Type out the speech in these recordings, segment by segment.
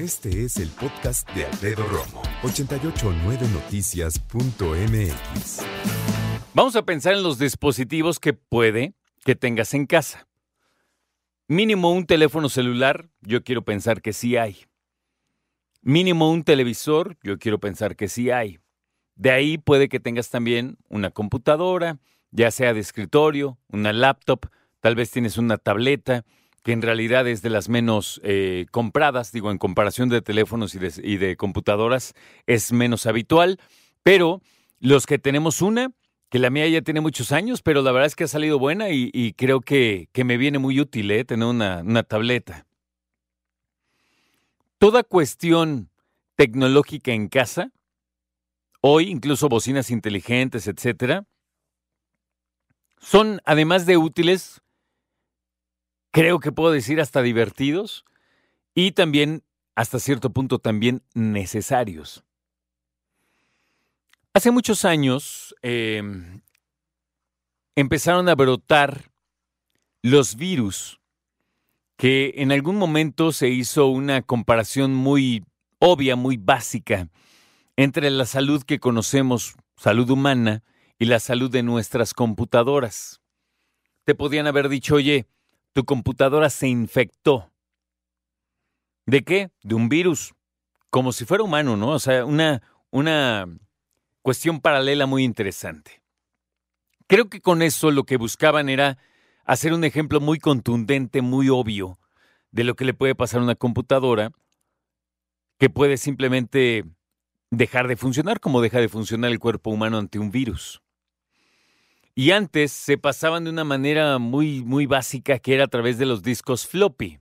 Este es el podcast de Alfredo Romo, 889noticias.mx. Vamos a pensar en los dispositivos que puede que tengas en casa. Mínimo un teléfono celular, yo quiero pensar que sí hay. Mínimo un televisor, yo quiero pensar que sí hay. De ahí puede que tengas también una computadora, ya sea de escritorio, una laptop, tal vez tienes una tableta, que en realidad es de las menos eh, compradas, digo, en comparación de teléfonos y de, computadoras, es menos habitual, pero los que tenemos una, que la mía ya tiene muchos años, pero la verdad es que ha salido buena y, creo que, que, me viene muy útil eh, tener una, una tableta. Toda cuestión tecnológica en casa, hoy incluso bocinas inteligentes, etcétera, son además de útiles, creo que puedo decir hasta divertidos y también hasta cierto punto también necesarios. Hace muchos años em, empezaron a brotar los virus que en algún momento se hizo una comparación muy obvia, muy básica entre la salud que conocemos, salud humana, y la salud de nuestras computadoras. Te podían haber dicho, oye, tu computadora se infectó. ¿De qué? De un virus. Como si fuera humano, ¿no? O sea, una, una cuestión paralela muy interesante. Creo que con eso lo que buscaban era hacer un ejemplo muy contundente, muy obvio, de lo que le puede pasar a una computadora que puede simplemente dejar de funcionar como deja de funcionar el cuerpo humano ante un virus. Y antes se pasaban de una manera muy, muy básica que era a través de los discos floppy.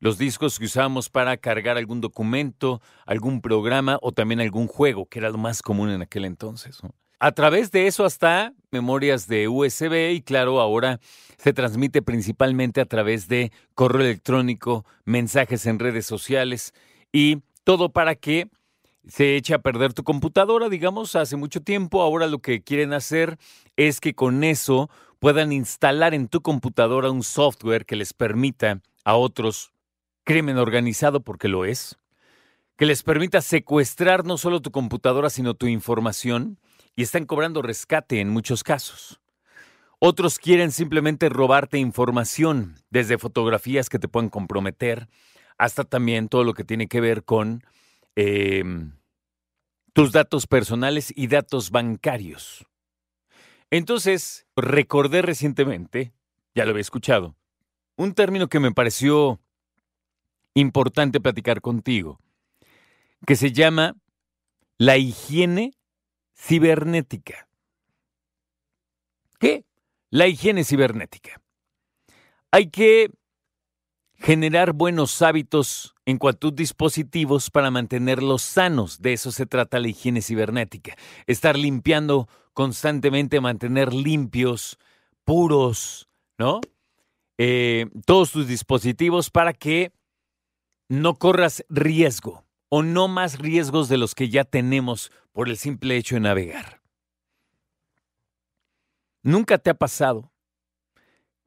Los discos que usábamos para cargar algún documento, algún programa o también algún juego, que era lo más común en aquel entonces. A través de eso hasta memorias de USB y claro, ahora se transmite principalmente a través de correo electrónico, mensajes en redes sociales y todo para que se echa a perder tu computadora, digamos, hace mucho tiempo. Ahora lo que quieren hacer es que con eso puedan instalar en tu computadora un software que les permita a otros crimen organizado, porque lo es, que les permita secuestrar no solo tu computadora, sino tu información, y están cobrando rescate en muchos casos. Otros quieren simplemente robarte información, desde fotografías que te pueden comprometer, hasta también todo lo que tiene que ver con Em, tus datos personales y datos bancarios. Entonces, recordé recientemente, ya lo había escuchado, un término que me pareció importante platicar contigo, que se llama la higiene cibernética. ¿Qué? La higiene cibernética. Hay que generar buenos hábitos en cuanto a tus dispositivos para mantenerlos sanos. De eso se trata la higiene cibernética. Estar limpiando constantemente, mantener limpios, puros, ¿no? Eh, todos tus dispositivos para que no corras riesgo o no más riesgos de los que ya tenemos por el simple hecho de navegar. ¿Nunca te ha pasado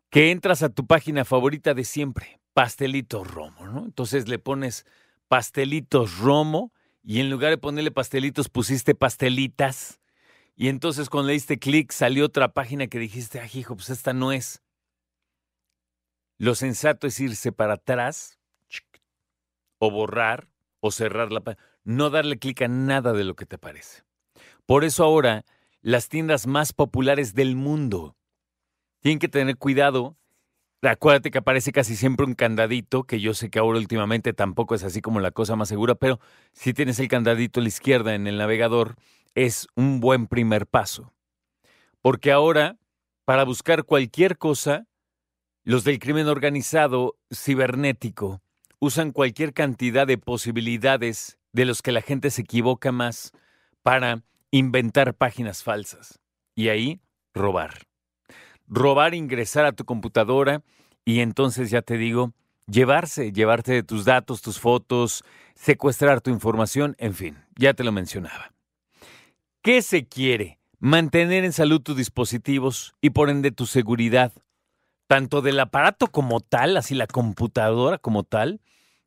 que entras a tu página favorita de siempre, pastelitos romo, ¿no? Entonces le pones pastelitos romo y en lugar de ponerle pastelitos pusiste pastelitas. Y entonces cuando le diste clic salió otra página que dijiste, ay hijo, pues esta no es. Lo sensato es irse para atrás o borrar o cerrar la página. No darle clic a nada de lo que te parece. Por eso ahora las tiendas más populares del mundo tienen que tener cuidado Acuérdate que aparece casi siempre un candadito, que yo sé que ahora últimamente tampoco es así como la cosa más segura, pero si tienes el candadito a la izquierda en el navegador, es un buen primer paso. Porque ahora, para buscar cualquier cosa, los del crimen organizado cibernético usan cualquier cantidad de posibilidades de los que la gente se equivoca más para inventar páginas falsas. Y ahí, robar robar, ingresar a tu computadora y entonces ya te digo, llevarse, llevarte de tus datos, tus fotos, secuestrar tu información, en fin, ya te lo mencionaba. ¿Qué se quiere? Mantener en salud tus dispositivos y por ende tu seguridad, tanto del aparato como tal, así la computadora como tal,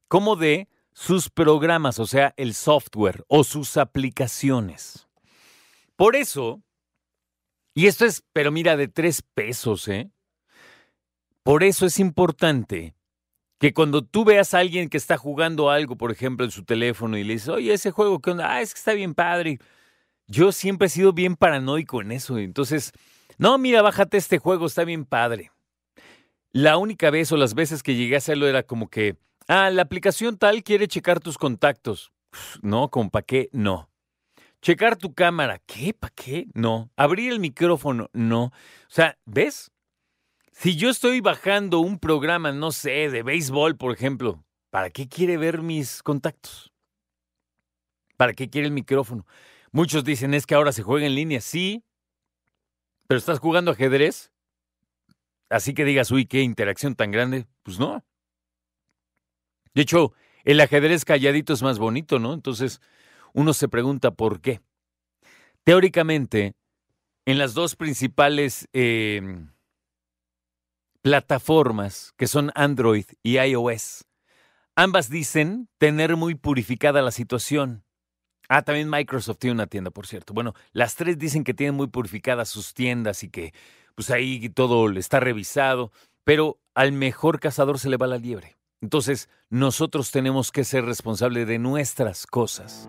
como de sus programas, o sea, el software o sus aplicaciones. Por eso, y esto es, pero mira, de tres pesos, ¿eh? Por eso es importante que cuando tú veas a alguien que está jugando algo, por ejemplo, en su teléfono y le dices, oye, ese juego, ¿qué onda? Ah, es que está bien padre. Yo siempre he sido bien paranoico en eso. Entonces, no, mira, bájate este juego, está bien padre. La única vez o las veces que llegué a hacerlo era como que, ah, la aplicación tal quiere checar tus contactos. No, ¿con para qué? No. Checar tu cámara. ¿Qué? ¿Para qué? No. Abrir el micrófono. No. O sea, ¿ves? Si yo estoy bajando un programa, no sé, de béisbol, por ejemplo, ¿para qué quiere ver mis contactos? ¿Para qué quiere el micrófono? Muchos dicen es que ahora se juega en línea. Sí, pero estás jugando ajedrez. Así que digas, uy, qué interacción tan grande. Pues no. De hecho, el ajedrez calladito es más bonito, ¿no? Entonces, uno se pregunta por qué. Teóricamente, en las dos principales em, plataformas, que son Android y iOS, ambas dicen tener muy purificada la situación. Ah, también Microsoft tiene una tienda, por cierto. Bueno, las tres dicen que tienen muy purificadas sus tiendas y que pues ahí todo está revisado, pero al mejor cazador se le va la liebre. Entonces, nosotros tenemos que ser responsables de nuestras cosas.